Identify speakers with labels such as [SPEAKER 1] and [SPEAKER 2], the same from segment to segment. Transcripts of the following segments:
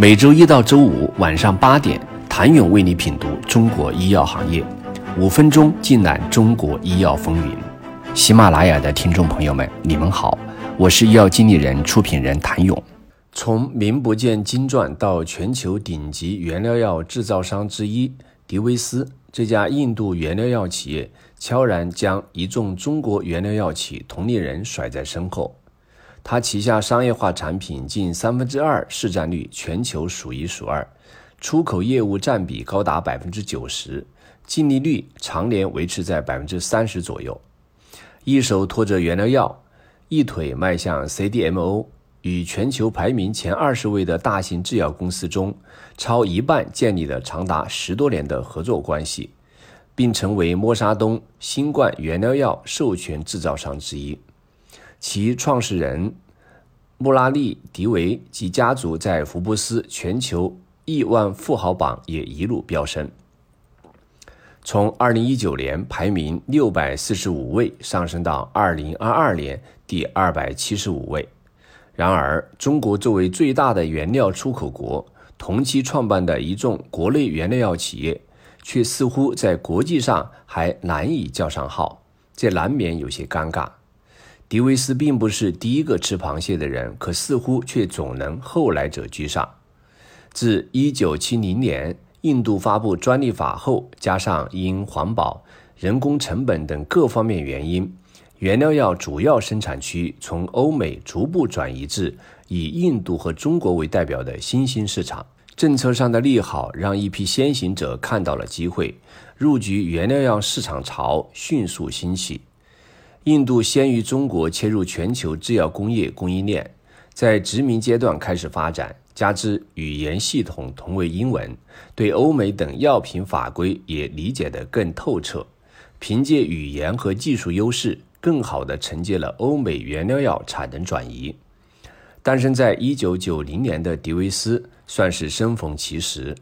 [SPEAKER 1] 每周一到周五晚上八点，谭勇为你品读中国医药行业，五分钟尽览中国医药风云。喜马拉雅的听众朋友们，你们好，我是医药经理人、出品人谭勇。从名不见经传到全球顶级原料药制造商之一，迪维斯这家印度原料药企业，悄然将一众中国原料药企同龄人甩在身后。它旗下商业化产品近三分之二市占率全球数一数二，出口业务占比高达百分之九十，净利率常年维持在百分之三十左右。一手拖着原料药，一腿迈向 CDMO，与全球排名前二十位的大型制药公司中，超一半建立了长达十多年的合作关系，并成为默沙东新冠原料药授权制造商之一。其创始人穆拉利·迪维及家族在福布斯全球亿万富豪榜也一路飙升，从2019年排名645位上升到2022年第275位。然而，中国作为最大的原料出口国，同期创办的一众国内原料药企业，却似乎在国际上还难以叫上号，这难免有些尴尬。迪维斯并不是第一个吃螃蟹的人，可似乎却总能后来者居上。自1970年印度发布专利法后，加上因环保、人工成本等各方面原因，原料药主要生产区从欧美逐步转移至以印度和中国为代表的新兴市场。政策上的利好让一批先行者看到了机会，入局原料药市场潮迅速兴起。印度先于中国切入全球制药工业供应链，在殖民阶段开始发展，加之语言系统同为英文，对欧美等药品法规也理解得更透彻，凭借语言和技术优势，更好地承接了欧美原料药产能转移。诞生在一九九零年的迪维斯算是生逢其时，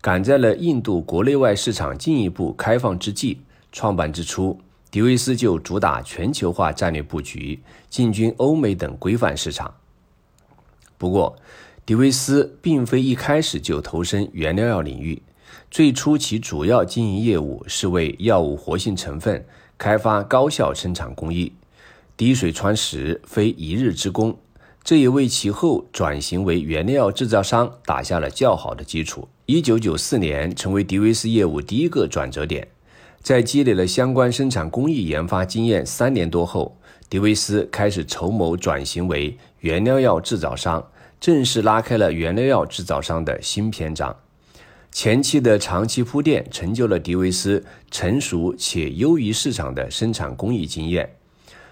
[SPEAKER 1] 赶在了印度国内外市场进一步开放之际，创办之初。迪维斯就主打全球化战略布局，进军欧美等规范市场。不过，迪维斯并非一开始就投身原料药领域，最初其主要经营业务是为药物活性成分开发高效生产工艺。滴水穿石，非一日之功，这也为其后转型为原料制造商打下了较好的基础。一九九四年，成为迪维斯业务第一个转折点。在积累了相关生产工艺研发经验三年多后，迪维斯开始筹谋转型为原料药制造商，正式拉开了原料药制造商的新篇章。前期的长期铺垫，成就了迪维斯成熟且优于市场的生产工艺经验。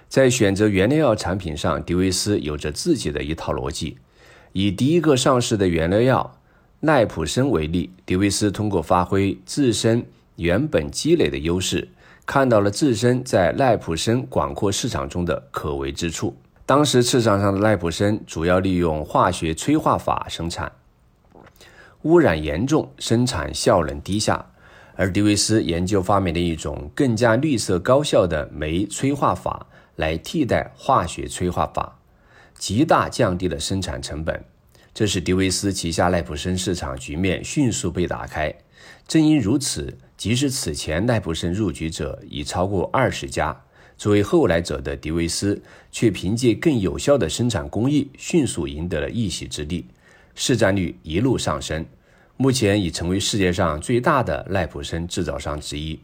[SPEAKER 1] 在选择原料药产品上，迪维斯有着自己的一套逻辑。以第一个上市的原料药奈普生为例，迪维斯通过发挥自身原本积累的优势，看到了自身在赖普生广阔市场中的可为之处。当时市场上的赖普生主要利用化学催化法生产，污染严重，生产效能低下。而迪维斯研究发明了一种更加绿色高效的酶催化法，来替代化学催化法，极大降低了生产成本。这使迪维斯旗下赖普生市场局面迅速被打开。正因如此。即使此前奈普生入局者已超过二十家，作为后来者的迪维斯却凭借更有效的生产工艺，迅速赢得了一席之地，市占率一路上升，目前已成为世界上最大的奈普生制造商之一。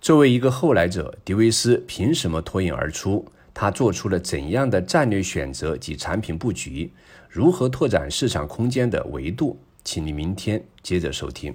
[SPEAKER 1] 作为一个后来者，迪维斯凭什么脱颖而出？他做出了怎样的战略选择及产品布局？如何拓展市场空间的维度？请你明天接着收听。